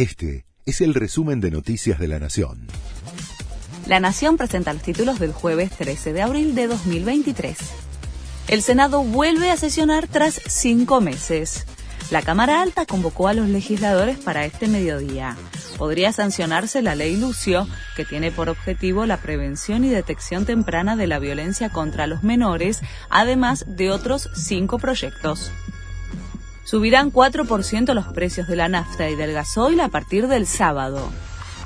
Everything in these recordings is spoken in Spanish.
Este es el resumen de Noticias de la Nación. La Nación presenta los títulos del jueves 13 de abril de 2023. El Senado vuelve a sesionar tras cinco meses. La Cámara Alta convocó a los legisladores para este mediodía. Podría sancionarse la ley Lucio, que tiene por objetivo la prevención y detección temprana de la violencia contra los menores, además de otros cinco proyectos. Subirán 4% los precios de la nafta y del gasoil a partir del sábado.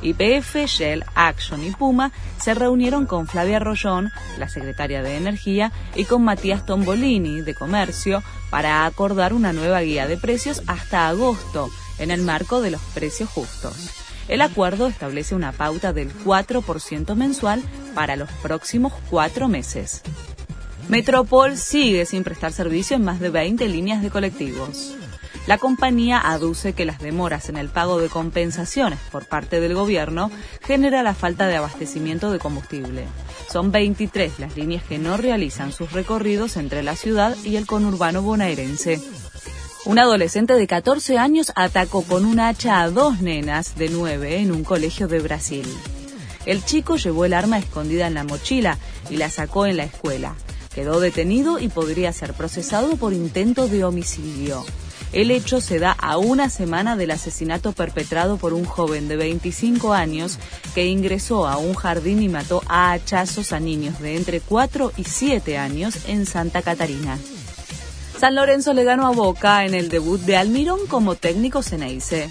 YPF, Shell, Action y Puma se reunieron con Flavia Rollón, la secretaria de Energía, y con Matías Tombolini, de Comercio, para acordar una nueva guía de precios hasta agosto, en el marco de los precios justos. El acuerdo establece una pauta del 4% mensual para los próximos cuatro meses. Metropol sigue sin prestar servicio en más de 20 líneas de colectivos. La compañía aduce que las demoras en el pago de compensaciones por parte del gobierno genera la falta de abastecimiento de combustible. Son 23 las líneas que no realizan sus recorridos entre la ciudad y el conurbano bonaerense. Un adolescente de 14 años atacó con un hacha a dos nenas de 9 en un colegio de Brasil. El chico llevó el arma escondida en la mochila y la sacó en la escuela. Quedó detenido y podría ser procesado por intento de homicidio. El hecho se da a una semana del asesinato perpetrado por un joven de 25 años que ingresó a un jardín y mató a hachazos a niños de entre 4 y 7 años en Santa Catarina. San Lorenzo le ganó a Boca en el debut de Almirón como técnico Ceneice.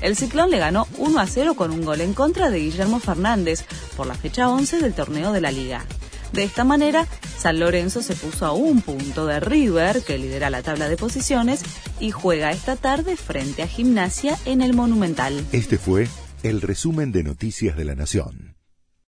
El Ciclón le ganó 1 a 0 con un gol en contra de Guillermo Fernández por la fecha 11 del torneo de la liga. De esta manera, San Lorenzo se puso a un punto de River, que lidera la tabla de posiciones, y juega esta tarde frente a Gimnasia en el Monumental. Este fue el resumen de Noticias de la Nación.